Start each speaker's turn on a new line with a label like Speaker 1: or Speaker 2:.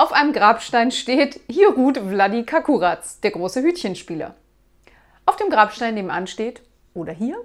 Speaker 1: Auf einem Grabstein steht, hier ruht Vladi Kakuratz, der große Hütchenspieler. Auf dem Grabstein nebenan steht, oder hier,